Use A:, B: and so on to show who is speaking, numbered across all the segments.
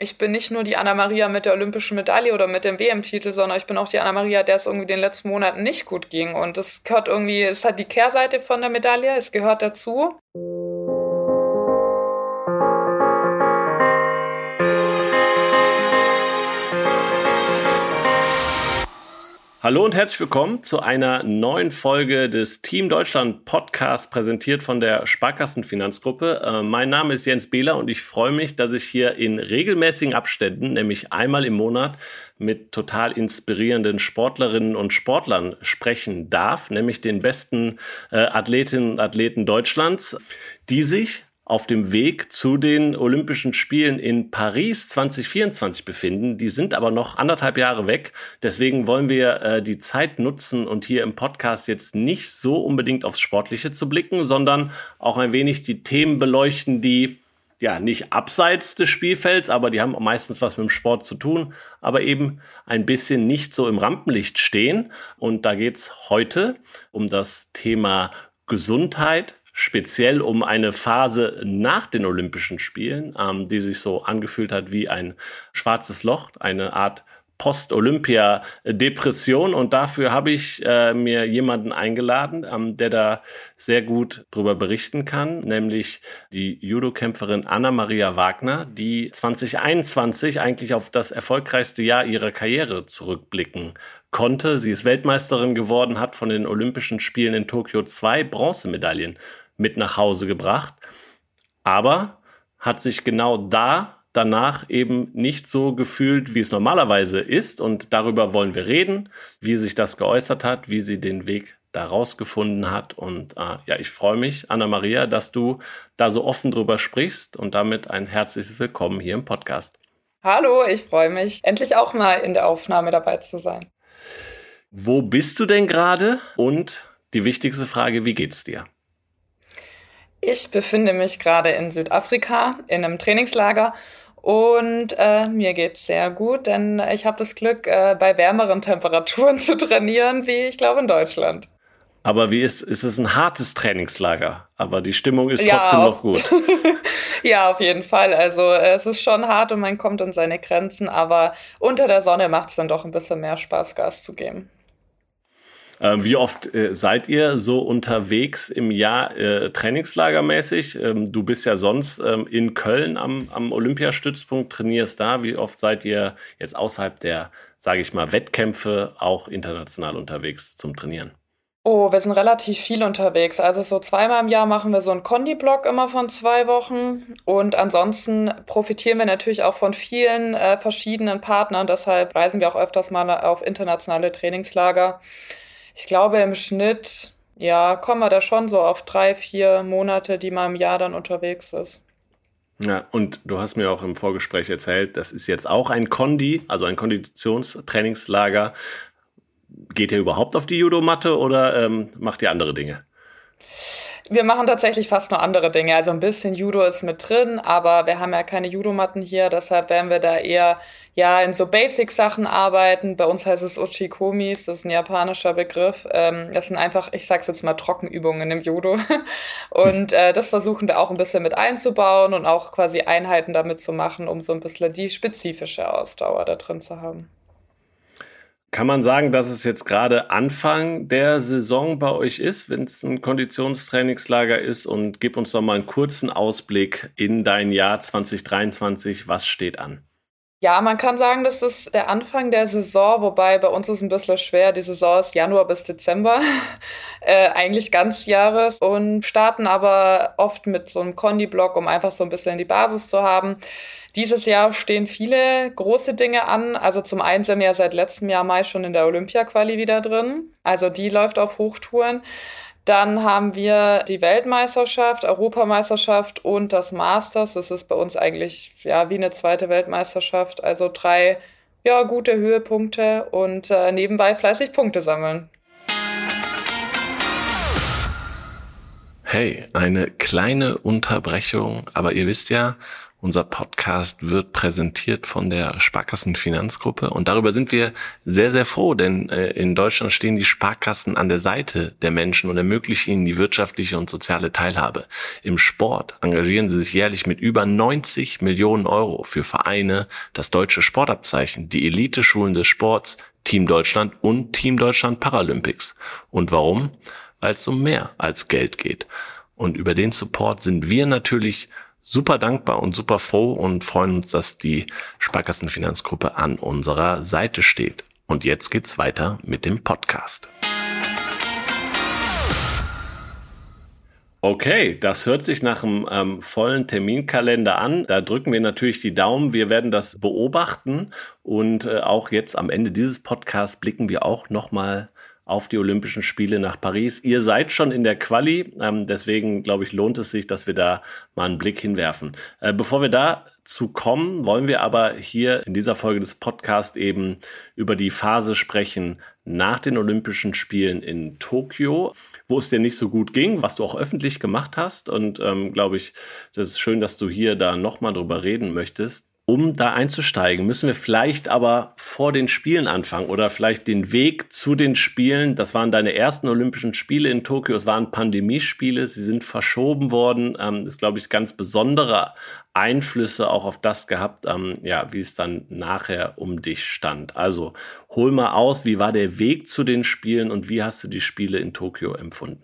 A: ich bin nicht nur die Anna-Maria mit der olympischen Medaille oder mit dem WM-Titel, sondern ich bin auch die Anna-Maria, der es irgendwie den letzten Monaten nicht gut ging. Und es gehört irgendwie, es hat die Kehrseite von der Medaille, es gehört dazu.
B: Hallo und herzlich willkommen zu einer neuen Folge des Team Deutschland Podcast, präsentiert von der Sparkassenfinanzgruppe. Äh, mein Name ist Jens Behler und ich freue mich, dass ich hier in regelmäßigen Abständen, nämlich einmal im Monat, mit total inspirierenden Sportlerinnen und Sportlern sprechen darf, nämlich den besten äh, Athletinnen und Athleten Deutschlands, die sich auf dem Weg zu den Olympischen Spielen in Paris 2024 befinden. Die sind aber noch anderthalb Jahre weg. Deswegen wollen wir äh, die Zeit nutzen und hier im Podcast jetzt nicht so unbedingt aufs Sportliche zu blicken, sondern auch ein wenig die Themen beleuchten, die ja nicht abseits des Spielfelds, aber die haben meistens was mit dem Sport zu tun, aber eben ein bisschen nicht so im Rampenlicht stehen. Und da geht's heute um das Thema Gesundheit, speziell um eine Phase nach den Olympischen Spielen, ähm, die sich so angefühlt hat wie ein schwarzes Loch, eine Art Post-Olympia-Depression. Und dafür habe ich äh, mir jemanden eingeladen, ähm, der da sehr gut drüber berichten kann, nämlich die Judo-Kämpferin Anna-Maria Wagner, die 2021 eigentlich auf das erfolgreichste Jahr ihrer Karriere zurückblicken konnte. Sie ist Weltmeisterin geworden, hat von den Olympischen Spielen in Tokio zwei Bronzemedaillen mit nach Hause gebracht, aber hat sich genau da danach eben nicht so gefühlt, wie es normalerweise ist. Und darüber wollen wir reden, wie sich das geäußert hat, wie sie den Weg daraus gefunden hat. Und äh, ja, ich freue mich, Anna-Maria, dass du da so offen drüber sprichst und damit ein herzliches Willkommen hier im Podcast.
A: Hallo, ich freue mich, endlich auch mal in der Aufnahme dabei zu sein.
B: Wo bist du denn gerade? Und die wichtigste Frage, wie geht's dir?
A: Ich befinde mich gerade in Südafrika in einem Trainingslager und äh, mir geht's sehr gut, denn ich habe das Glück, äh, bei wärmeren Temperaturen zu trainieren, wie ich glaube in Deutschland.
B: Aber wie ist, ist es ein hartes Trainingslager? Aber die Stimmung ist trotzdem ja, noch gut.
A: ja, auf jeden Fall. Also es ist schon hart und man kommt an seine Grenzen, aber unter der Sonne macht es dann doch ein bisschen mehr Spaß, Gas zu geben.
B: Ähm, wie oft äh, seid ihr so unterwegs im Jahr äh, trainingslagermäßig? Ähm, du bist ja sonst ähm, in Köln am, am Olympiastützpunkt, trainierst da. Wie oft seid ihr jetzt außerhalb der, sage ich mal, Wettkämpfe auch international unterwegs zum Trainieren?
A: Oh, wir sind relativ viel unterwegs. Also so zweimal im Jahr machen wir so einen Kondi-Block immer von zwei Wochen. Und ansonsten profitieren wir natürlich auch von vielen äh, verschiedenen Partnern. Deshalb reisen wir auch öfters mal auf internationale Trainingslager ich glaube im Schnitt, ja, kommen wir da schon so auf drei, vier Monate, die man im Jahr dann unterwegs ist.
B: Ja, und du hast mir auch im Vorgespräch erzählt, das ist jetzt auch ein Kondi, also ein Konditionstrainingslager. Geht ihr überhaupt auf die Judomatte oder ähm, macht ihr andere Dinge?
A: Wir machen tatsächlich fast nur andere Dinge. Also ein bisschen Judo ist mit drin, aber wir haben ja keine Judomatten hier, deshalb werden wir da eher ja in so Basic-Sachen arbeiten. Bei uns heißt es Uchikomis, das ist ein japanischer Begriff. Ähm, das sind einfach, ich sag's jetzt mal, Trockenübungen im Judo. Und äh, das versuchen wir auch ein bisschen mit einzubauen und auch quasi Einheiten damit zu machen, um so ein bisschen die spezifische Ausdauer da drin zu haben.
B: Kann man sagen, dass es jetzt gerade Anfang der Saison bei euch ist, wenn es ein Konditionstrainingslager ist? Und gib uns doch mal einen kurzen Ausblick in dein Jahr 2023. Was steht an?
A: Ja, man kann sagen, das ist der Anfang der Saison, wobei bei uns ist ein bisschen schwer. Die Saison ist Januar bis Dezember, äh, eigentlich ganz Jahres und starten aber oft mit so einem Kondi-Block, um einfach so ein bisschen die Basis zu haben. Dieses Jahr stehen viele große Dinge an. Also zum einen sind wir ja seit letztem Jahr Mai schon in der Olympia-Quali wieder drin. Also die läuft auf Hochtouren. Dann haben wir die Weltmeisterschaft, Europameisterschaft und das Masters. Das ist bei uns eigentlich ja wie eine zweite Weltmeisterschaft. Also drei ja gute Höhepunkte und äh, nebenbei fleißig Punkte sammeln.
B: Hey, eine kleine Unterbrechung, aber ihr wisst ja, Unser Podcast wird präsentiert von der Sparkassen Finanzgruppe und darüber sind wir sehr, sehr froh, denn äh, in Deutschland stehen die Sparkassen an der Seite der Menschen und ermöglichen ihnen die wirtschaftliche und soziale Teilhabe. Im Sport engagieren sie sich jährlich mit über 90 Millionen Euro für Vereine, das deutsche Sportabzeichen, die Elite-Schulen des Sports, Team Deutschland und Team Deutschland Paralympics. Und warum? Weil es um mehr als Geld geht. Und über den Support sind wir natürlich super dankbar und super froh und freuen uns, dass die Sparkassenfinanzgruppe an unserer Seite steht. Und jetzt geht's weiter mit dem Podcast. Okay, das hört sich nach einem ähm, vollen Terminkalender an. Da drücken wir natürlich die Daumen. Wir werden das beobachten und äh, auch jetzt am Ende dieses Podcasts blicken wir auch nochmal auf die Olympischen Spiele nach Paris. Ihr seid schon in der Quali, ähm, deswegen glaube ich, lohnt es sich, dass wir da mal einen Blick hinwerfen. Äh, bevor wir da zu kommen, wollen wir aber hier in dieser Folge des Podcasts eben über die Phase sprechen nach den Olympischen Spielen in Tokio, wo es dir nicht so gut ging, was du auch öffentlich gemacht hast. Und ähm, glaube ich, das ist schön, dass du hier da nochmal drüber reden möchtest um da einzusteigen, müssen wir vielleicht aber vor den Spielen anfangen oder vielleicht den Weg zu den Spielen. Das waren deine ersten Olympischen Spiele in Tokio. Es waren Pandemiespiele. Sie sind verschoben worden. Ähm, das ist, glaube ich, ganz besondere Einflüsse auch auf das gehabt, ähm, ja, wie es dann nachher um dich stand. Also hol mal aus, wie war der Weg zu den Spielen und wie hast du die Spiele in Tokio empfunden?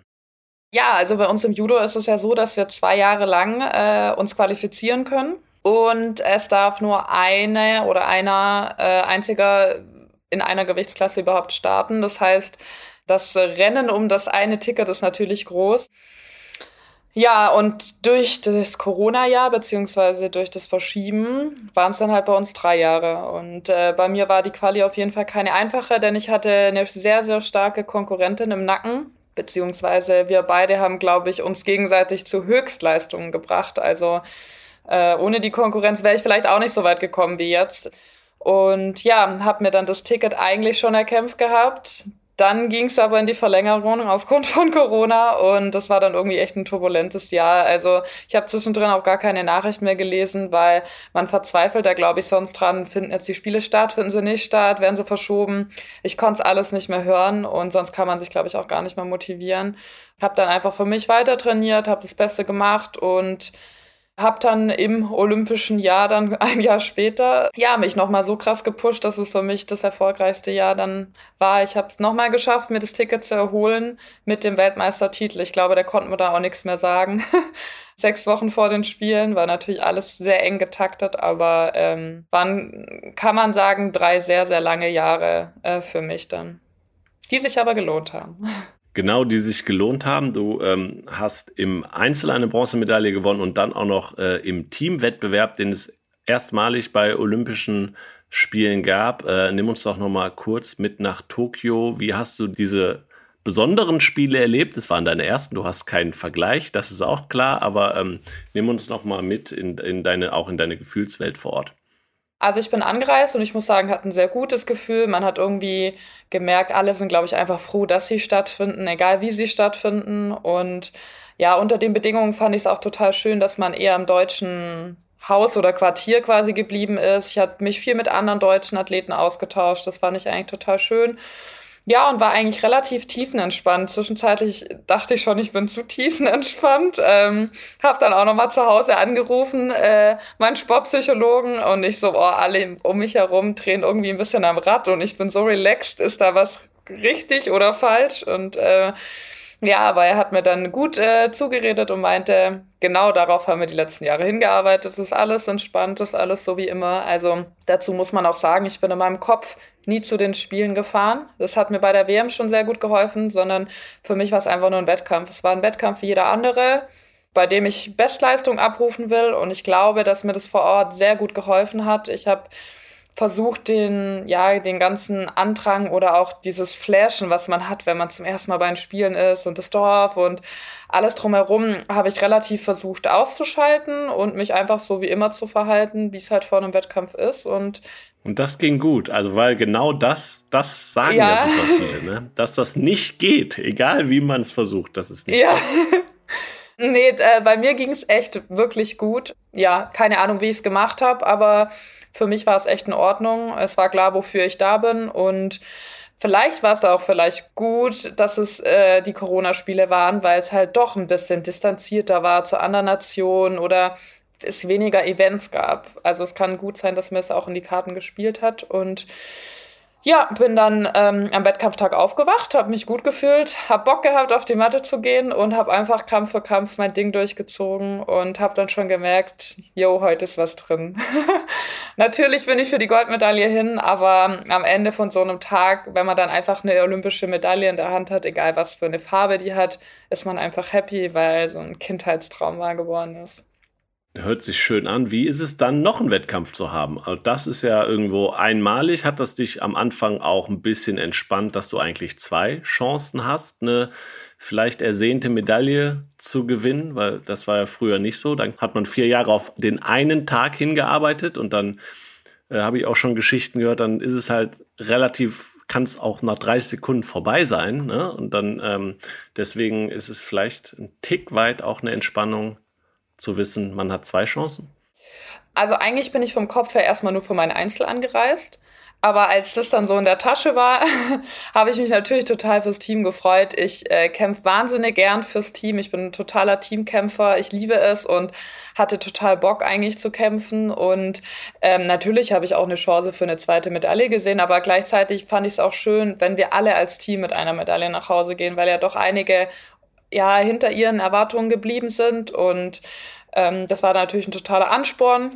A: Ja, also bei uns im Judo ist es ja so, dass wir zwei Jahre lang äh, uns qualifizieren können und es darf nur eine oder einer äh, einziger in einer Gewichtsklasse überhaupt starten. Das heißt, das Rennen um das eine Ticket ist natürlich groß. Ja, und durch das Corona-Jahr beziehungsweise durch das Verschieben waren es dann halt bei uns drei Jahre. Und äh, bei mir war die Quali auf jeden Fall keine einfache, denn ich hatte eine sehr, sehr starke Konkurrentin im Nacken. Beziehungsweise wir beide haben, glaube ich, uns gegenseitig zu Höchstleistungen gebracht. Also äh, ohne die Konkurrenz wäre ich vielleicht auch nicht so weit gekommen wie jetzt. Und ja, habe mir dann das Ticket eigentlich schon erkämpft gehabt. Dann ging es aber in die Verlängerung aufgrund von Corona und das war dann irgendwie echt ein turbulentes Jahr. Also ich habe zwischendrin auch gar keine Nachricht mehr gelesen, weil man verzweifelt da, glaube ich, sonst dran, finden jetzt die Spiele statt, finden sie nicht statt, werden sie verschoben. Ich konnte es alles nicht mehr hören und sonst kann man sich, glaube ich, auch gar nicht mehr motivieren. Habe dann einfach für mich weiter trainiert, habe das Beste gemacht und hab dann im olympischen Jahr dann ein Jahr später ja mich noch mal so krass gepusht, dass es für mich das erfolgreichste Jahr dann war. Ich habe es noch mal geschafft, mir das Ticket zu erholen mit dem Weltmeistertitel. Ich glaube, da konnten wir da auch nichts mehr sagen. Sechs Wochen vor den Spielen war natürlich alles sehr eng getaktet, aber ähm, waren, kann man sagen, drei sehr, sehr lange Jahre äh, für mich dann, die sich aber gelohnt haben.
B: Genau, die sich gelohnt haben. Du ähm, hast im Einzel eine Bronzemedaille gewonnen und dann auch noch äh, im Teamwettbewerb, den es erstmalig bei Olympischen Spielen gab. Äh, nimm uns doch noch mal kurz mit nach Tokio. Wie hast du diese besonderen Spiele erlebt? Es waren deine ersten, du hast keinen Vergleich, das ist auch klar, aber ähm, nimm uns noch mal mit in, in deine, auch in deine Gefühlswelt vor Ort.
A: Also ich bin angereist und ich muss sagen, hat ein sehr gutes Gefühl. Man hat irgendwie gemerkt, alle sind, glaube ich, einfach froh, dass sie stattfinden, egal wie sie stattfinden. Und ja, unter den Bedingungen fand ich es auch total schön, dass man eher im deutschen Haus oder Quartier quasi geblieben ist. Ich habe mich viel mit anderen deutschen Athleten ausgetauscht. Das fand ich eigentlich total schön. Ja, und war eigentlich relativ tiefenentspannt. Zwischenzeitlich dachte ich schon, ich bin zu tiefenentspannt. Ähm, hab dann auch nochmal zu Hause angerufen, äh, meinen Sportpsychologen, und ich so, oh, alle um mich herum drehen irgendwie ein bisschen am Rad und ich bin so relaxed, ist da was richtig oder falsch? Und äh, ja, aber er hat mir dann gut äh, zugeredet und meinte, genau darauf haben wir die letzten Jahre hingearbeitet. Es ist alles entspannt, es ist alles so wie immer. Also dazu muss man auch sagen, ich bin in meinem Kopf nie zu den Spielen gefahren. Das hat mir bei der WM schon sehr gut geholfen, sondern für mich war es einfach nur ein Wettkampf. Es war ein Wettkampf wie jeder andere, bei dem ich Bestleistung abrufen will und ich glaube, dass mir das vor Ort sehr gut geholfen hat. Ich habe versucht, den, ja, den ganzen Andrang oder auch dieses Flashen, was man hat, wenn man zum ersten Mal bei den Spielen ist und das Dorf und alles drumherum, habe ich relativ versucht auszuschalten und mich einfach so wie immer zu verhalten, wie es halt vor einem Wettkampf ist und
B: und das ging gut, also weil genau das, das sagen ja, ja super viele, ne? dass das nicht geht, egal wie man es versucht, dass es nicht
A: ja.
B: geht.
A: Nee, äh, bei mir ging es echt wirklich gut. Ja, keine Ahnung, wie ich es gemacht habe, aber für mich war es echt in Ordnung. Es war klar, wofür ich da bin und Vielleicht war es auch vielleicht gut, dass es äh, die Corona-Spiele waren, weil es halt doch ein bisschen distanzierter war zu anderen Nationen oder es weniger Events gab. Also es kann gut sein, dass mir es auch in die Karten gespielt hat und ja, bin dann ähm, am Wettkampftag aufgewacht, habe mich gut gefühlt, habe Bock gehabt, auf die Matte zu gehen und habe einfach Kampf für Kampf mein Ding durchgezogen und habe dann schon gemerkt, yo, heute ist was drin. Natürlich bin ich für die Goldmedaille hin, aber am Ende von so einem Tag, wenn man dann einfach eine olympische Medaille in der Hand hat, egal was für eine Farbe die hat, ist man einfach happy, weil so ein Kindheitstraum wahr geworden ist.
B: Hört sich schön an. Wie ist es dann, noch einen Wettkampf zu haben? Also das ist ja irgendwo einmalig. Hat das dich am Anfang auch ein bisschen entspannt, dass du eigentlich zwei Chancen hast, eine vielleicht ersehnte Medaille zu gewinnen? Weil das war ja früher nicht so. Dann hat man vier Jahre auf den einen Tag hingearbeitet und dann äh, habe ich auch schon Geschichten gehört, dann ist es halt relativ kann es auch nach 30 Sekunden vorbei sein. Ne? Und dann ähm, deswegen ist es vielleicht ein Tick weit auch eine Entspannung, zu wissen, man hat zwei Chancen?
A: Also eigentlich bin ich vom Kopf her erstmal nur für mein Einzel angereist. Aber als das dann so in der Tasche war, habe ich mich natürlich total fürs Team gefreut. Ich äh, kämpfe wahnsinnig gern fürs Team. Ich bin ein totaler Teamkämpfer. Ich liebe es und hatte total Bock eigentlich zu kämpfen. Und ähm, natürlich habe ich auch eine Chance für eine zweite Medaille gesehen. Aber gleichzeitig fand ich es auch schön, wenn wir alle als Team mit einer Medaille nach Hause gehen, weil ja doch einige ja hinter ihren Erwartungen geblieben sind. Und ähm, das war natürlich ein totaler Ansporn.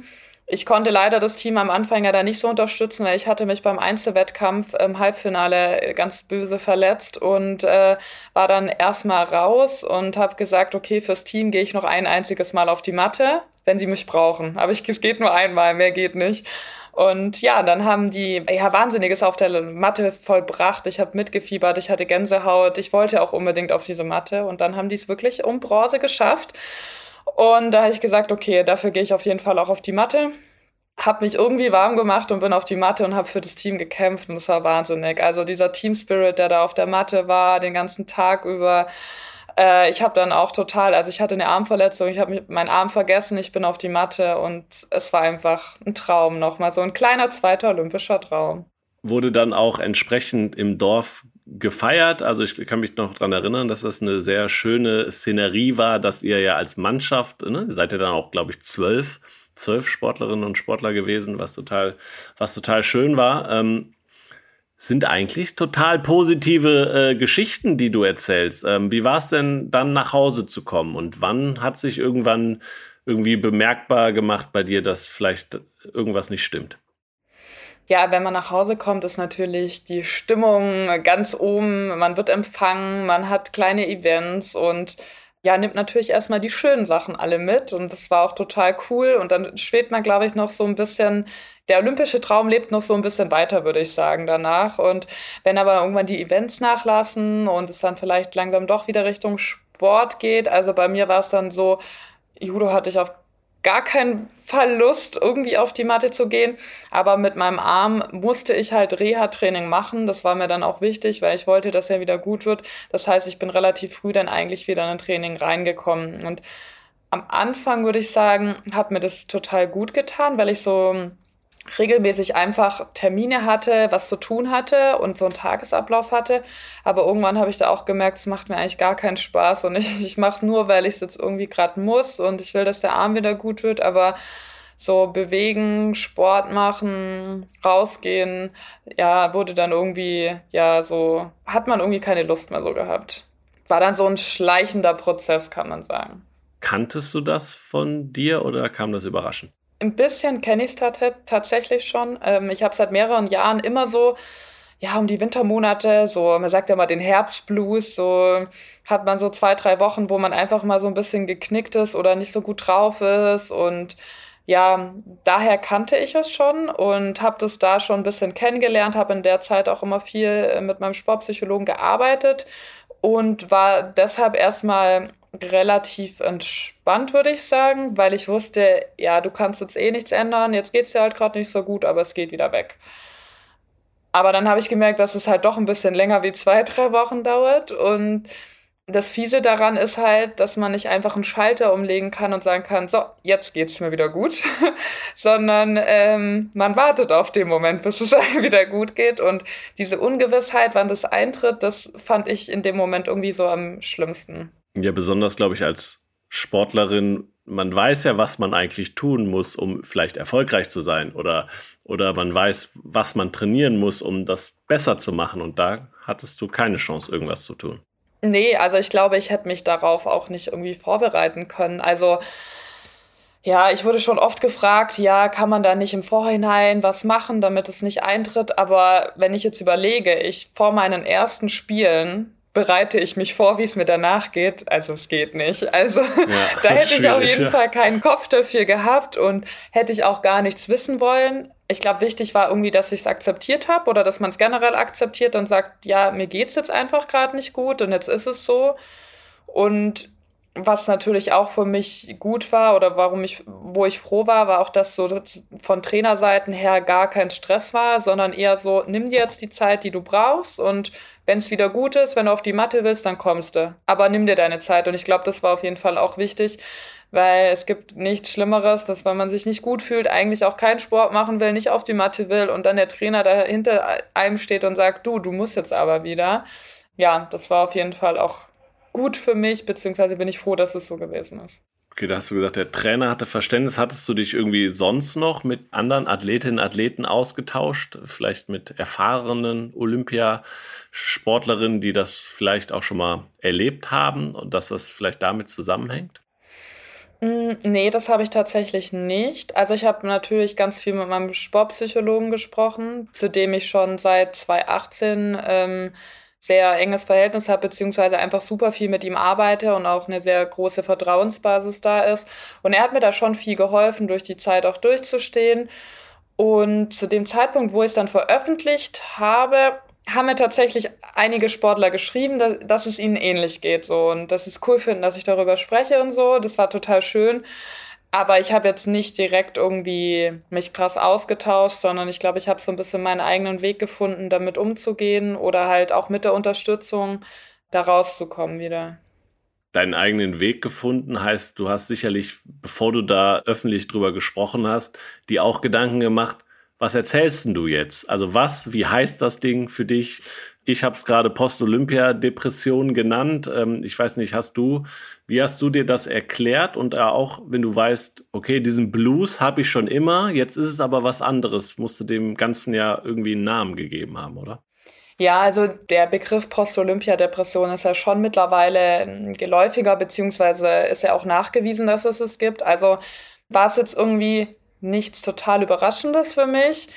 A: Ich konnte leider das Team am Anfang ja da nicht so unterstützen, weil ich hatte mich beim Einzelwettkampf im Halbfinale ganz böse verletzt und äh, war dann erstmal raus und habe gesagt, okay, fürs Team gehe ich noch ein einziges Mal auf die Matte, wenn sie mich brauchen. Aber ich, es geht nur einmal, mehr geht nicht. Und ja, dann haben die ja Wahnsinniges auf der Matte vollbracht. Ich habe mitgefiebert, ich hatte Gänsehaut, ich wollte auch unbedingt auf diese Matte. Und dann haben die es wirklich um Bronze geschafft. Und da habe ich gesagt, okay, dafür gehe ich auf jeden Fall auch auf die Matte. Hab mich irgendwie warm gemacht und bin auf die Matte und habe für das Team gekämpft und das war wahnsinnig. Also dieser Team Spirit, der da auf der Matte war, den ganzen Tag über, äh, ich habe dann auch total, also ich hatte eine Armverletzung, ich habe meinen Arm vergessen, ich bin auf die Matte und es war einfach ein Traum nochmal, so ein kleiner zweiter olympischer Traum.
B: Wurde dann auch entsprechend im Dorf gefeiert. Also ich kann mich noch daran erinnern, dass das eine sehr schöne Szenerie war, dass ihr ja als Mannschaft, ne, seid ihr dann auch, glaube ich, zwölf, zwölf Sportlerinnen und Sportler gewesen, was total, was total schön war. Ähm, sind eigentlich total positive äh, Geschichten, die du erzählst. Ähm, wie war es denn dann nach Hause zu kommen und wann hat sich irgendwann irgendwie bemerkbar gemacht bei dir, dass vielleicht irgendwas nicht stimmt?
A: Ja, wenn man nach Hause kommt, ist natürlich die Stimmung ganz oben. Man wird empfangen, man hat kleine Events und ja, nimmt natürlich erstmal die schönen Sachen alle mit und das war auch total cool. Und dann schwebt man, glaube ich, noch so ein bisschen, der olympische Traum lebt noch so ein bisschen weiter, würde ich sagen, danach. Und wenn aber irgendwann die Events nachlassen und es dann vielleicht langsam doch wieder Richtung Sport geht, also bei mir war es dann so, Judo hatte ich auf gar keinen Verlust, irgendwie auf die Matte zu gehen. Aber mit meinem Arm musste ich halt Reha-Training machen. Das war mir dann auch wichtig, weil ich wollte, dass er wieder gut wird. Das heißt, ich bin relativ früh dann eigentlich wieder in ein Training reingekommen. Und am Anfang würde ich sagen, hat mir das total gut getan, weil ich so regelmäßig einfach Termine hatte, was zu tun hatte und so einen Tagesablauf hatte. Aber irgendwann habe ich da auch gemerkt, es macht mir eigentlich gar keinen Spaß und ich, ich mache es nur, weil ich es jetzt irgendwie gerade muss und ich will, dass der Arm wieder gut wird. Aber so bewegen, Sport machen, rausgehen, ja, wurde dann irgendwie, ja, so, hat man irgendwie keine Lust mehr so gehabt. War dann so ein schleichender Prozess, kann man sagen.
B: Kanntest du das von dir oder kam das überraschend?
A: Ein bisschen kenne ich es tatsächlich schon. Ähm, ich habe seit mehreren Jahren immer so, ja, um die Wintermonate, so, man sagt ja mal den Herbstblues, so hat man so zwei, drei Wochen, wo man einfach mal so ein bisschen geknickt ist oder nicht so gut drauf ist und ja, daher kannte ich es schon und habe das da schon ein bisschen kennengelernt, habe in der Zeit auch immer viel äh, mit meinem Sportpsychologen gearbeitet und war deshalb erstmal relativ entspannt, würde ich sagen, weil ich wusste, ja, du kannst jetzt eh nichts ändern, jetzt geht es dir halt gerade nicht so gut, aber es geht wieder weg. Aber dann habe ich gemerkt, dass es halt doch ein bisschen länger wie zwei, drei Wochen dauert und das Fiese daran ist halt, dass man nicht einfach einen Schalter umlegen kann und sagen kann, so, jetzt geht's mir wieder gut, sondern ähm, man wartet auf den Moment, bis es einem wieder gut geht. Und diese Ungewissheit, wann das eintritt, das fand ich in dem Moment irgendwie so am schlimmsten.
B: Ja, besonders, glaube ich, als Sportlerin, man weiß ja, was man eigentlich tun muss, um vielleicht erfolgreich zu sein oder, oder man weiß, was man trainieren muss, um das besser zu machen. Und da hattest du keine Chance, irgendwas zu tun.
A: Nee, also ich glaube, ich hätte mich darauf auch nicht irgendwie vorbereiten können. Also ja, ich wurde schon oft gefragt, ja, kann man da nicht im Vorhinein was machen, damit es nicht eintritt. Aber wenn ich jetzt überlege, ich vor meinen ersten Spielen bereite ich mich vor, wie es mir danach geht. Also es geht nicht. Also ja, da hätte ich auf jeden ja. Fall keinen Kopf dafür gehabt und hätte ich auch gar nichts wissen wollen. Ich glaube, wichtig war irgendwie, dass ich es akzeptiert habe oder dass man es generell akzeptiert und sagt, ja, mir geht's jetzt einfach gerade nicht gut und jetzt ist es so. Und was natürlich auch für mich gut war oder warum ich, wo ich froh war, war auch, dass so von Trainerseiten her gar kein Stress war, sondern eher so, nimm dir jetzt die Zeit, die du brauchst und wenn es wieder gut ist, wenn du auf die Matte willst, dann kommst du. Aber nimm dir deine Zeit und ich glaube, das war auf jeden Fall auch wichtig, weil es gibt nichts Schlimmeres, dass wenn man sich nicht gut fühlt, eigentlich auch keinen Sport machen will, nicht auf die Matte will und dann der Trainer da hinter einem steht und sagt, du, du musst jetzt aber wieder. Ja, das war auf jeden Fall auch gut für mich, beziehungsweise bin ich froh, dass es so gewesen ist.
B: Okay, da hast du gesagt, der Trainer hatte Verständnis. Hattest du dich irgendwie sonst noch mit anderen Athletinnen und Athleten ausgetauscht? Vielleicht mit erfahrenen Olympiasportlerinnen, die das vielleicht auch schon mal erlebt haben und dass das vielleicht damit zusammenhängt?
A: Mm, nee, das habe ich tatsächlich nicht. Also ich habe natürlich ganz viel mit meinem Sportpsychologen gesprochen, zu dem ich schon seit 2018 ähm, sehr enges Verhältnis habe, beziehungsweise einfach super viel mit ihm arbeite und auch eine sehr große Vertrauensbasis da ist. Und er hat mir da schon viel geholfen, durch die Zeit auch durchzustehen. Und zu dem Zeitpunkt, wo ich es dann veröffentlicht habe, haben mir tatsächlich einige Sportler geschrieben, dass, dass es ihnen ähnlich geht so und dass sie es cool finden, dass ich darüber spreche und so. Das war total schön. Aber ich habe jetzt nicht direkt irgendwie mich krass ausgetauscht, sondern ich glaube, ich habe so ein bisschen meinen eigenen Weg gefunden, damit umzugehen oder halt auch mit der Unterstützung da rauszukommen wieder.
B: Deinen eigenen Weg gefunden heißt, du hast sicherlich, bevor du da öffentlich drüber gesprochen hast, dir auch Gedanken gemacht, was erzählst denn du jetzt? Also was, wie heißt das Ding für dich? Ich habe es gerade Post-Olympia-Depression genannt. Ähm, ich weiß nicht, hast du, wie hast du dir das erklärt? Und auch, wenn du weißt, okay, diesen Blues habe ich schon immer, jetzt ist es aber was anderes, musst du dem Ganzen ja irgendwie einen Namen gegeben haben, oder?
A: Ja, also der Begriff Post-Olympia-Depression ist ja schon mittlerweile ähm, geläufiger, beziehungsweise ist ja auch nachgewiesen, dass es es gibt. Also war es jetzt irgendwie nichts total Überraschendes für mich.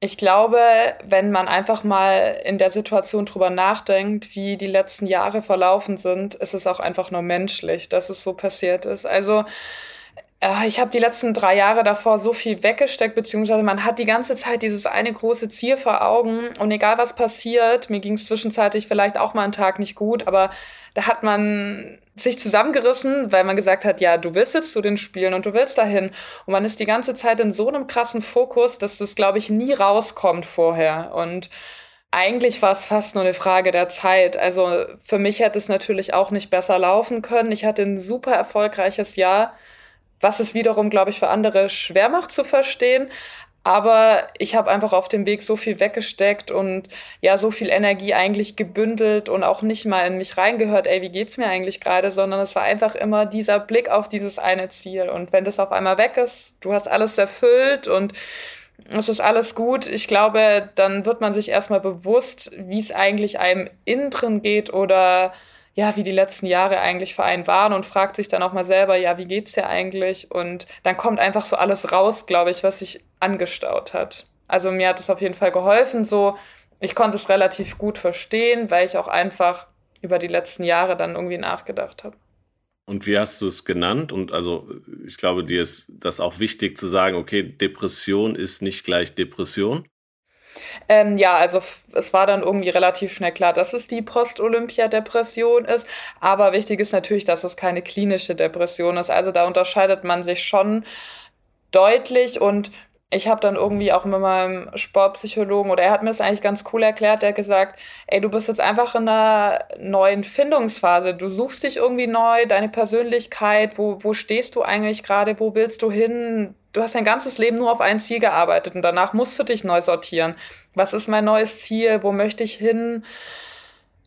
A: Ich glaube, wenn man einfach mal in der Situation drüber nachdenkt, wie die letzten Jahre verlaufen sind, ist es auch einfach nur menschlich, dass es so passiert ist. Also äh, ich habe die letzten drei Jahre davor so viel weggesteckt, beziehungsweise man hat die ganze Zeit dieses eine große Ziel vor Augen und egal was passiert, mir ging es zwischenzeitlich vielleicht auch mal einen Tag nicht gut, aber da hat man sich zusammengerissen, weil man gesagt hat, ja, du willst jetzt zu den Spielen und du willst dahin. Und man ist die ganze Zeit in so einem krassen Fokus, dass das, glaube ich, nie rauskommt vorher. Und eigentlich war es fast nur eine Frage der Zeit. Also für mich hätte es natürlich auch nicht besser laufen können. Ich hatte ein super erfolgreiches Jahr, was es wiederum, glaube ich, für andere schwer macht zu verstehen. Aber ich habe einfach auf dem Weg so viel weggesteckt und ja, so viel Energie eigentlich gebündelt und auch nicht mal in mich reingehört, ey, wie geht's mir eigentlich gerade, sondern es war einfach immer dieser Blick auf dieses eine Ziel. Und wenn das auf einmal weg ist, du hast alles erfüllt und es ist alles gut. Ich glaube, dann wird man sich erstmal bewusst, wie es eigentlich einem innen drin geht oder ja, wie die letzten Jahre eigentlich für einen waren und fragt sich dann auch mal selber, ja, wie geht's dir eigentlich? Und dann kommt einfach so alles raus, glaube ich, was sich angestaut hat. Also mir hat es auf jeden Fall geholfen, so ich konnte es relativ gut verstehen, weil ich auch einfach über die letzten Jahre dann irgendwie nachgedacht habe.
B: Und wie hast du es genannt? Und also ich glaube, dir ist das auch wichtig zu sagen, okay, Depression ist nicht gleich Depression.
A: Ähm, ja, also es war dann irgendwie relativ schnell klar, dass es die Post-Olympia-Depression ist. Aber wichtig ist natürlich, dass es keine klinische Depression ist. Also da unterscheidet man sich schon deutlich und ich habe dann irgendwie auch mit meinem Sportpsychologen oder er hat mir das eigentlich ganz cool erklärt, der gesagt, ey, du bist jetzt einfach in einer neuen Findungsphase. Du suchst dich irgendwie neu, deine Persönlichkeit, wo, wo stehst du eigentlich gerade, wo willst du hin? Du hast dein ganzes Leben nur auf ein Ziel gearbeitet und danach musst du dich neu sortieren. Was ist mein neues Ziel? Wo möchte ich hin?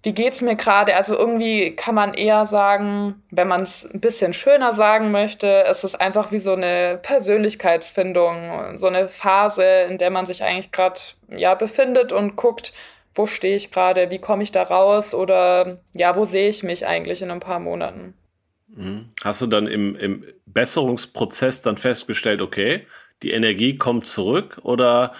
A: wie geht's mir gerade? Also irgendwie kann man eher sagen, wenn man es ein bisschen schöner sagen möchte, es ist einfach wie so eine Persönlichkeitsfindung, so eine Phase, in der man sich eigentlich gerade ja befindet und guckt, wo stehe ich gerade, wie komme ich da raus oder ja, wo sehe ich mich eigentlich in ein paar Monaten.
B: Mhm. Hast du dann im, im Besserungsprozess dann festgestellt, okay, die Energie kommt zurück oder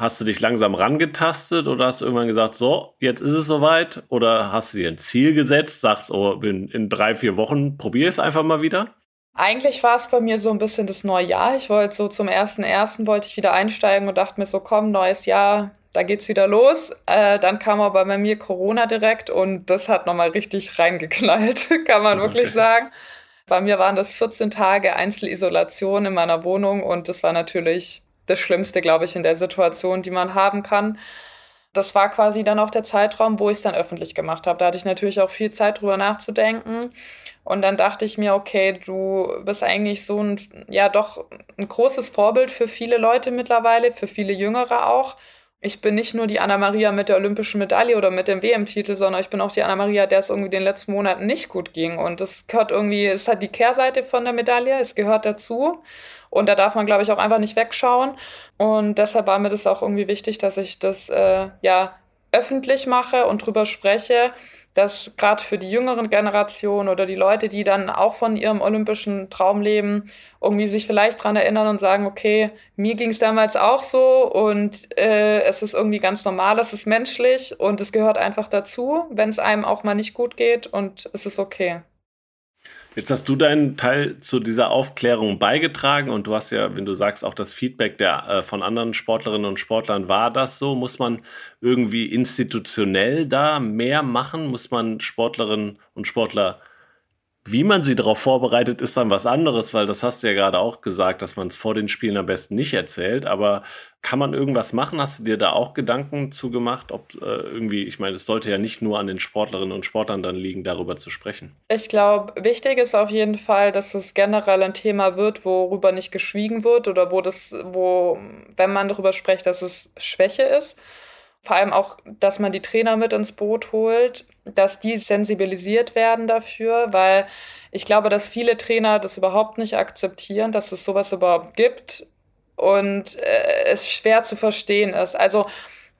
B: Hast du dich langsam rangetastet oder hast du irgendwann gesagt, so, jetzt ist es soweit? Oder hast du dir ein Ziel gesetzt, sagst, oh, in, in drei, vier Wochen probier es einfach mal wieder?
A: Eigentlich war es bei mir so ein bisschen das neue Jahr. Ich wollte so zum ersten ersten wollte ich wieder einsteigen und dachte mir so, komm, neues Jahr, da geht's wieder los. Äh, dann kam aber bei mir Corona direkt und das hat nochmal richtig reingeknallt, kann man wirklich okay. sagen. Bei mir waren das 14 Tage Einzelisolation in meiner Wohnung und das war natürlich das Schlimmste, glaube ich, in der Situation, die man haben kann. Das war quasi dann auch der Zeitraum, wo ich es dann öffentlich gemacht habe. Da hatte ich natürlich auch viel Zeit drüber nachzudenken. Und dann dachte ich mir, okay, du bist eigentlich so ein, ja, doch ein großes Vorbild für viele Leute mittlerweile, für viele Jüngere auch ich bin nicht nur die Anna-Maria mit der olympischen Medaille oder mit dem WM-Titel, sondern ich bin auch die Anna-Maria, der es irgendwie den letzten Monaten nicht gut ging. Und das gehört irgendwie, es hat die Kehrseite von der Medaille, es gehört dazu. Und da darf man, glaube ich, auch einfach nicht wegschauen. Und deshalb war mir das auch irgendwie wichtig, dass ich das, äh, ja, öffentlich mache und drüber spreche, dass gerade für die jüngeren Generationen oder die Leute, die dann auch von ihrem olympischen Traum leben, irgendwie sich vielleicht dran erinnern und sagen, okay, mir ging es damals auch so und äh, es ist irgendwie ganz normal, es ist menschlich und es gehört einfach dazu, wenn es einem auch mal nicht gut geht und es ist okay.
B: Jetzt hast du deinen Teil zu dieser Aufklärung beigetragen und du hast ja, wenn du sagst, auch das Feedback der, äh, von anderen Sportlerinnen und Sportlern war das so. Muss man irgendwie institutionell da mehr machen? Muss man Sportlerinnen und Sportler wie man sie darauf vorbereitet, ist dann was anderes, weil das hast du ja gerade auch gesagt, dass man es vor den Spielen am besten nicht erzählt. Aber kann man irgendwas machen? Hast du dir da auch Gedanken zugemacht? Ob äh, irgendwie, ich meine, es sollte ja nicht nur an den Sportlerinnen und Sportlern dann liegen, darüber zu sprechen.
A: Ich glaube, wichtig ist auf jeden Fall, dass es generell ein Thema wird, worüber nicht geschwiegen wird oder wo das, wo, wenn man darüber spricht, dass es Schwäche ist. Vor allem auch, dass man die Trainer mit ins Boot holt, dass die sensibilisiert werden dafür, weil ich glaube, dass viele Trainer das überhaupt nicht akzeptieren, dass es sowas überhaupt gibt und äh, es schwer zu verstehen ist. Also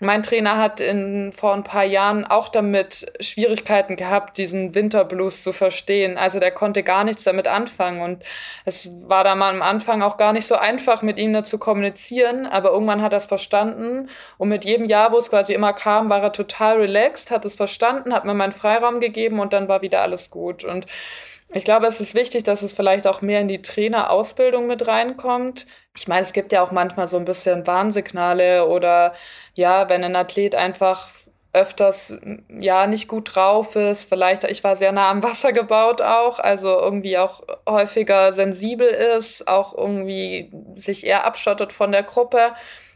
A: mein Trainer hat in, vor ein paar Jahren auch damit Schwierigkeiten gehabt, diesen Winterblues zu verstehen. Also der konnte gar nichts damit anfangen. Und es war da mal am Anfang auch gar nicht so einfach, mit ihm zu kommunizieren. Aber irgendwann hat er es verstanden. Und mit jedem Jahr, wo es quasi immer kam, war er total relaxed, hat es verstanden, hat mir meinen Freiraum gegeben und dann war wieder alles gut. Und ich glaube, es ist wichtig, dass es vielleicht auch mehr in die Trainerausbildung mit reinkommt. Ich meine, es gibt ja auch manchmal so ein bisschen Warnsignale oder ja, wenn ein Athlet einfach öfters ja nicht gut drauf ist, vielleicht ich war sehr nah am Wasser gebaut auch, also irgendwie auch häufiger sensibel ist, auch irgendwie sich eher abschottet von der Gruppe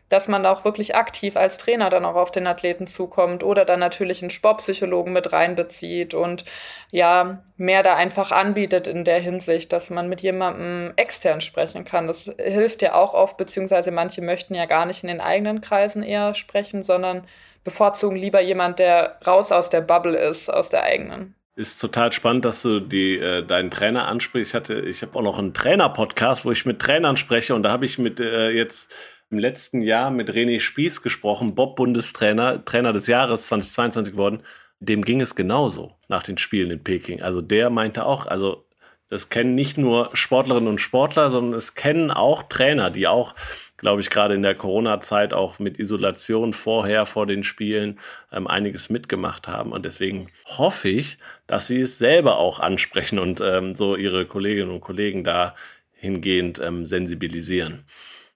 A: dass man auch wirklich aktiv als Trainer dann auch auf den Athleten zukommt oder dann natürlich einen Sportpsychologen mit reinbezieht und ja, mehr da einfach anbietet in der Hinsicht, dass man mit jemandem extern sprechen kann. Das hilft ja auch oft, beziehungsweise manche möchten ja gar nicht in den eigenen Kreisen eher sprechen, sondern bevorzugen lieber jemand, der raus aus der Bubble ist, aus der eigenen.
B: Ist total spannend, dass du die, äh, deinen Trainer ansprichst. Ich hatte, ich habe auch noch einen Trainer-Podcast, wo ich mit Trainern spreche und da habe ich mit äh, jetzt im letzten Jahr mit René Spieß gesprochen, Bob-Bundestrainer, Trainer des Jahres 2022 geworden. Dem ging es genauso nach den Spielen in Peking. Also der meinte auch, also das kennen nicht nur Sportlerinnen und Sportler, sondern es kennen auch Trainer, die auch, glaube ich, gerade in der Corona-Zeit auch mit Isolation vorher, vor den Spielen ähm, einiges mitgemacht haben. Und deswegen hoffe ich, dass sie es selber auch ansprechen und ähm, so ihre Kolleginnen und Kollegen da hingehend ähm, sensibilisieren.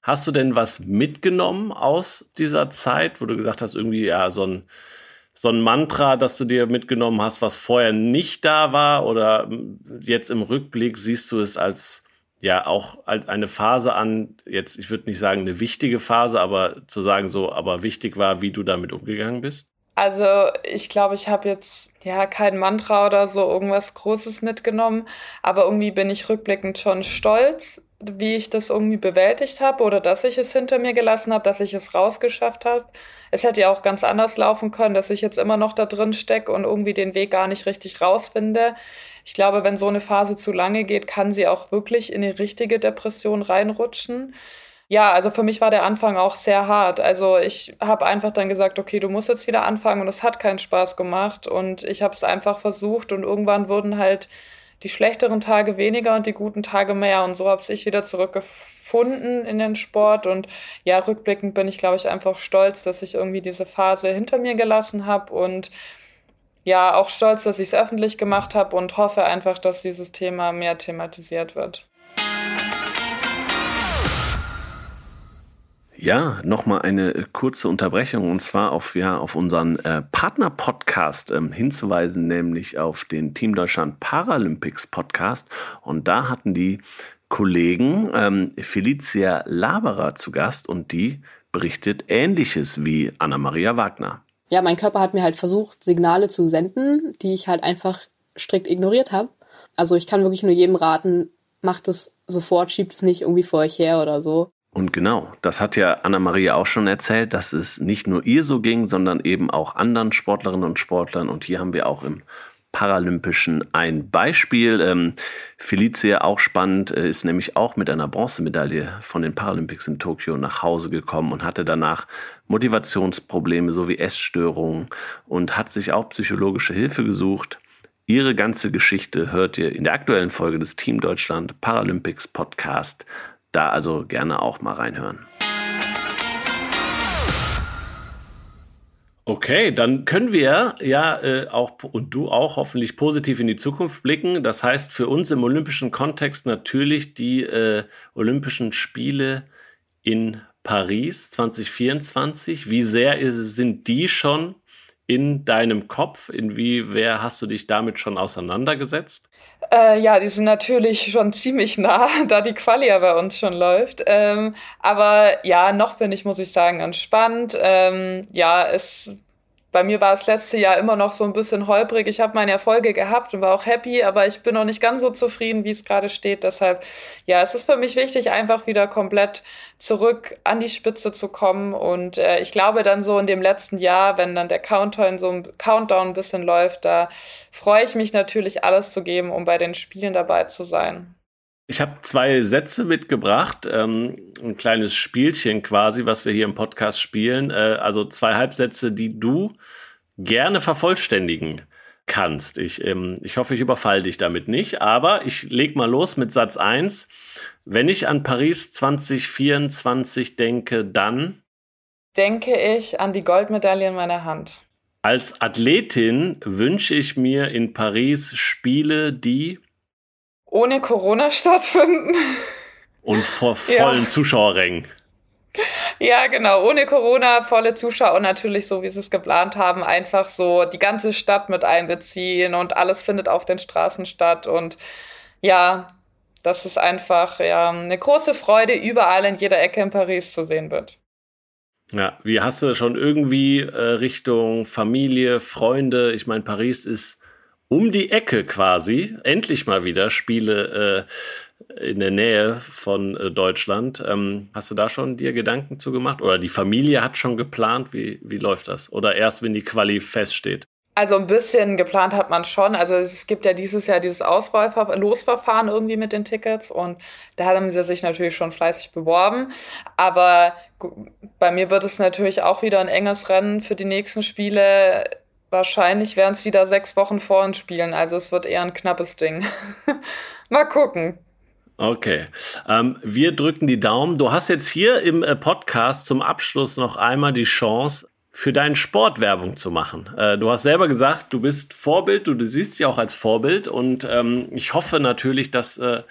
B: Hast du denn was mitgenommen aus dieser Zeit, wo du gesagt hast, irgendwie ja so ein, so ein Mantra, das du dir mitgenommen hast, was vorher nicht da war? Oder hm, jetzt im Rückblick siehst du es als ja auch eine Phase an, jetzt, ich würde nicht sagen eine wichtige Phase, aber zu sagen so, aber wichtig war, wie du damit umgegangen bist?
A: Also ich glaube, ich habe jetzt ja kein Mantra oder so irgendwas Großes mitgenommen, aber irgendwie bin ich rückblickend schon stolz, wie ich das irgendwie bewältigt habe oder dass ich es hinter mir gelassen habe, dass ich es rausgeschafft habe. Es hätte ja auch ganz anders laufen können, dass ich jetzt immer noch da drin stecke und irgendwie den Weg gar nicht richtig rausfinde. Ich glaube, wenn so eine Phase zu lange geht, kann sie auch wirklich in die richtige Depression reinrutschen. Ja, also für mich war der Anfang auch sehr hart. Also ich habe einfach dann gesagt, okay, du musst jetzt wieder anfangen und es hat keinen Spaß gemacht und ich habe es einfach versucht und irgendwann wurden halt die schlechteren Tage weniger und die guten Tage mehr. Und so habe ich wieder zurückgefunden in den Sport. Und ja, rückblickend bin ich glaube ich einfach stolz, dass ich irgendwie diese Phase hinter mir gelassen habe und ja, auch stolz, dass ich es öffentlich gemacht habe und hoffe einfach, dass dieses Thema mehr thematisiert wird.
B: Ja, nochmal eine äh, kurze Unterbrechung und zwar auf, ja, auf unseren äh, Partner-Podcast ähm, hinzuweisen, nämlich auf den Team Deutschland Paralympics Podcast. Und da hatten die Kollegen ähm, Felicia Laberer zu Gast und die berichtet Ähnliches wie Anna-Maria Wagner.
C: Ja, mein Körper hat mir halt versucht, Signale zu senden, die ich halt einfach strikt ignoriert habe. Also ich kann wirklich nur jedem raten, macht es sofort, schiebt es nicht irgendwie vor euch her oder so.
B: Und genau, das hat ja Anna-Maria auch schon erzählt, dass es nicht nur ihr so ging, sondern eben auch anderen Sportlerinnen und Sportlern. Und hier haben wir auch im Paralympischen ein Beispiel. Ähm, Felicia, auch spannend, äh, ist nämlich auch mit einer Bronzemedaille von den Paralympics in Tokio nach Hause gekommen und hatte danach Motivationsprobleme sowie Essstörungen und hat sich auch psychologische Hilfe gesucht. Ihre ganze Geschichte hört ihr in der aktuellen Folge des Team Deutschland Paralympics Podcast. Da also gerne auch mal reinhören. Okay, dann können wir ja äh, auch und du auch hoffentlich positiv in die Zukunft blicken. Das heißt für uns im olympischen Kontext natürlich die äh, Olympischen Spiele in Paris 2024. Wie sehr ist, sind die schon in deinem Kopf? Inwiefern hast du dich damit schon auseinandergesetzt?
A: Äh, ja, die sind natürlich schon ziemlich nah, da die Quali ja bei uns schon läuft. Ähm, aber ja, noch bin ich, muss ich sagen, entspannt. Ähm, ja, es bei mir war es letzte Jahr immer noch so ein bisschen holprig. Ich habe meine Erfolge gehabt und war auch happy, aber ich bin noch nicht ganz so zufrieden, wie es gerade steht. Deshalb, ja, es ist für mich wichtig, einfach wieder komplett zurück an die Spitze zu kommen. Und äh, ich glaube dann so in dem letzten Jahr, wenn dann der Countdown so ein Countdown ein bisschen läuft, da freue ich mich natürlich, alles zu geben, um bei den Spielen dabei zu sein.
B: Ich habe zwei Sätze mitgebracht, ähm, ein kleines Spielchen quasi, was wir hier im Podcast spielen. Äh, also zwei Halbsätze, die du gerne vervollständigen kannst. Ich, ähm, ich hoffe, ich überfalle dich damit nicht, aber ich leg mal los mit Satz 1. Wenn ich an Paris 2024 denke, dann
A: denke ich an die Goldmedaille in meiner Hand.
B: Als Athletin wünsche ich mir in Paris Spiele, die
A: ohne Corona stattfinden.
B: Und vor vollen ja. Zuschauerrängen.
A: Ja, genau. Ohne Corona, volle Zuschauer und natürlich so, wie sie es geplant haben, einfach so die ganze Stadt mit einbeziehen und alles findet auf den Straßen statt. Und ja, das ist einfach ja, eine große Freude, überall in jeder Ecke in Paris zu sehen wird.
B: Ja, wie hast du schon irgendwie äh, Richtung Familie, Freunde? Ich meine, Paris ist um die Ecke quasi endlich mal wieder Spiele äh, in der Nähe von äh, Deutschland. Ähm, hast du da schon dir Gedanken zu gemacht? Oder die Familie hat schon geplant? Wie, wie läuft das? Oder erst, wenn die Quali feststeht?
A: Also ein bisschen geplant hat man schon. Also es gibt ja dieses Jahr dieses Auswahlverfahren, Losverfahren irgendwie mit den Tickets und da haben sie sich natürlich schon fleißig beworben. Aber bei mir wird es natürlich auch wieder ein enges Rennen für die nächsten Spiele Wahrscheinlich werden es wieder sechs Wochen vor uns spielen, also es wird eher ein knappes Ding. Mal gucken.
B: Okay. Ähm, wir drücken die Daumen. Du hast jetzt hier im äh, Podcast zum Abschluss noch einmal die Chance, für deinen Sport Werbung zu machen. Äh, du hast selber gesagt, du bist Vorbild, du, du siehst dich auch als Vorbild und ähm, ich hoffe natürlich, dass, äh,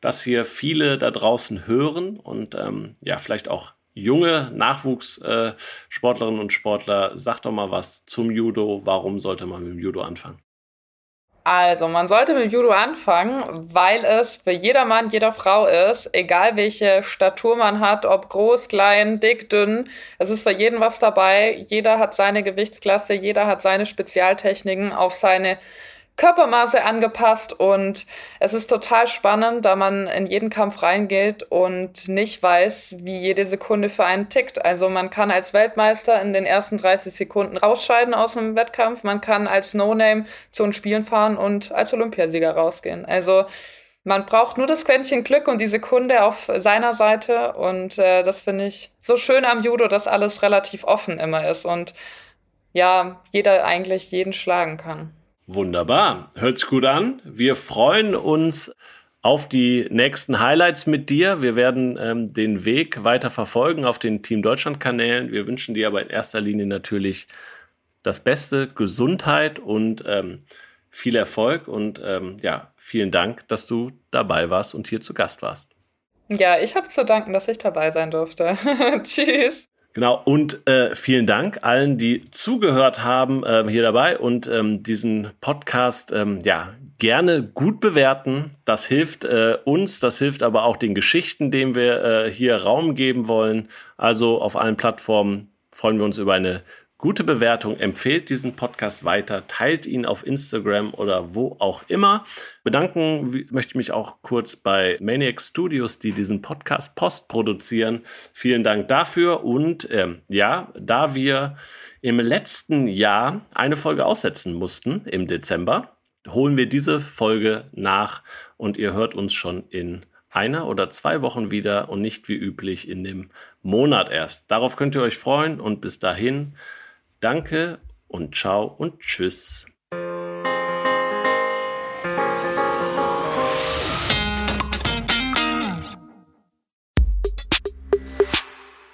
B: dass hier viele da draußen hören und ähm, ja, vielleicht auch junge Nachwuchssportlerinnen und Sportler, sag doch mal was zum Judo. Warum sollte man mit dem Judo anfangen?
A: Also, man sollte mit Judo anfangen, weil es für jeder Mann, jeder Frau ist, egal welche Statur man hat, ob groß, klein, dick, dünn. Es ist für jeden was dabei. Jeder hat seine Gewichtsklasse, jeder hat seine Spezialtechniken auf seine Körpermaße angepasst und es ist total spannend, da man in jeden Kampf reingeht und nicht weiß, wie jede Sekunde für einen tickt. Also man kann als Weltmeister in den ersten 30 Sekunden rausscheiden aus dem Wettkampf, man kann als No-Name zu den Spielen fahren und als Olympiasieger rausgehen. Also man braucht nur das Quäntchen Glück und die Sekunde auf seiner Seite und äh, das finde ich so schön am Judo, dass alles relativ offen immer ist und ja, jeder eigentlich jeden schlagen kann.
B: Wunderbar. Hört sich gut an. Wir freuen uns auf die nächsten Highlights mit dir. Wir werden ähm, den Weg weiter verfolgen auf den Team Deutschland Kanälen. Wir wünschen dir aber in erster Linie natürlich das Beste, Gesundheit und ähm, viel Erfolg. Und ähm, ja, vielen Dank, dass du dabei warst und hier zu Gast warst.
A: Ja, ich habe zu danken, dass ich dabei sein durfte. Tschüss.
B: Genau, und äh, vielen Dank allen, die zugehört haben äh, hier dabei und ähm, diesen Podcast ähm, ja gerne gut bewerten. Das hilft äh, uns, das hilft aber auch den Geschichten, denen wir äh, hier Raum geben wollen. Also auf allen Plattformen freuen wir uns über eine gute Bewertung, empfehlt diesen Podcast weiter, teilt ihn auf Instagram oder wo auch immer. Bedanken möchte ich mich auch kurz bei Maniac Studios, die diesen Podcast post produzieren. Vielen Dank dafür. Und ähm, ja, da wir im letzten Jahr eine Folge aussetzen mussten im Dezember, holen wir diese Folge nach und ihr hört uns schon in einer oder zwei Wochen wieder und nicht wie üblich in dem Monat erst. Darauf könnt ihr euch freuen und bis dahin Danke und ciao und tschüss.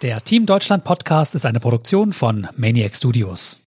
D: Der Team Deutschland Podcast ist eine Produktion von Maniac Studios.